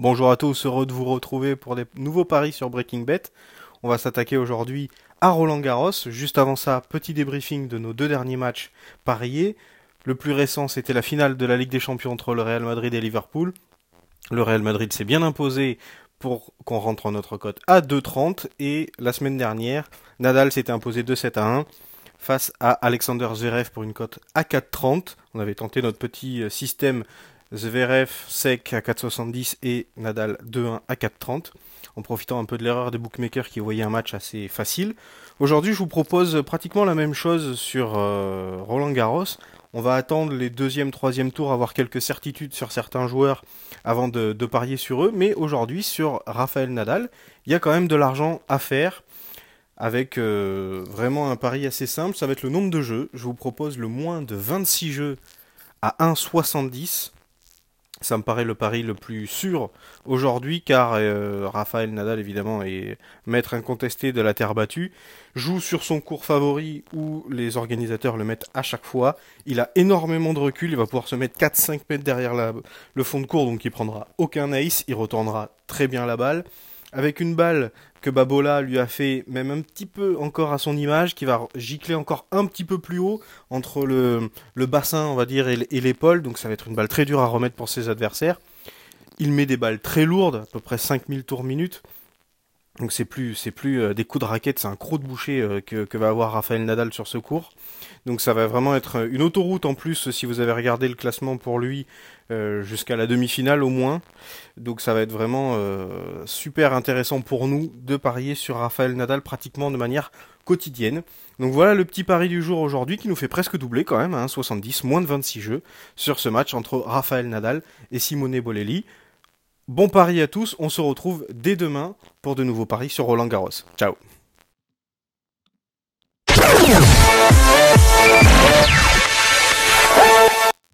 Bonjour à tous, heureux de vous retrouver pour des nouveaux paris sur Breaking Bet. On va s'attaquer aujourd'hui à Roland Garros. Juste avant ça, petit débriefing de nos deux derniers matchs pariés. Le plus récent, c'était la finale de la Ligue des Champions entre le Real Madrid et Liverpool. Le Real Madrid s'est bien imposé pour qu'on rentre en notre cote à 2,30 et la semaine dernière, Nadal s'était imposé 2-7 à 1 face à Alexander Zverev pour une cote à 4,30. On avait tenté notre petit euh, système Zverev sec à 4,70 et Nadal 2-1 à 4,30 en profitant un peu de l'erreur des bookmakers qui voyaient un match assez facile. Aujourd'hui, je vous propose pratiquement la même chose sur euh, Roland Garros. On va attendre les deuxième, troisième tours, avoir quelques certitudes sur certains joueurs avant de, parier sur eux. Mais aujourd'hui, sur Raphaël Nadal, il y a quand même de l'argent à faire avec euh, vraiment un pari assez simple. Ça va être le nombre de jeux. Je vous propose le moins de 26 jeux à 1,70. Ça me paraît le pari le plus sûr aujourd'hui car euh, Raphaël Nadal évidemment est maître incontesté de la terre battue, joue sur son cours favori où les organisateurs le mettent à chaque fois. Il a énormément de recul, il va pouvoir se mettre 4-5 mètres derrière le fond de cours donc il prendra aucun ace, il retournera très bien la balle avec une balle que Babola lui a fait même un petit peu encore à son image, qui va gicler encore un petit peu plus haut entre le, bassin, on va dire, et l'épaule. Donc ça va être une balle très dure à remettre pour ses adversaires. Il met des balles très lourdes, à peu près 5000 tours minute. Donc c'est plus, c'est plus euh, des coups de raquette, c'est un croc de boucher euh, que, va avoir Rafael Nadal sur ce cours. Donc ça va vraiment être une autoroute en plus si vous avez regardé le classement pour lui euh, jusqu'à la demi-finale au moins. Donc ça va être vraiment super intéressant pour nous de parier sur Rafael Nadal pratiquement de manière quotidienne. Donc voilà le petit pari du jour aujourd'hui qui nous fait presque doubler quand même, hein, 70, moins de 26 jeux sur ce match entre Rafael Nadal et Simone Bolelli. Bon pari à tous, on se retrouve dès demain pour de nouveaux paris sur Roland Garros. Ciao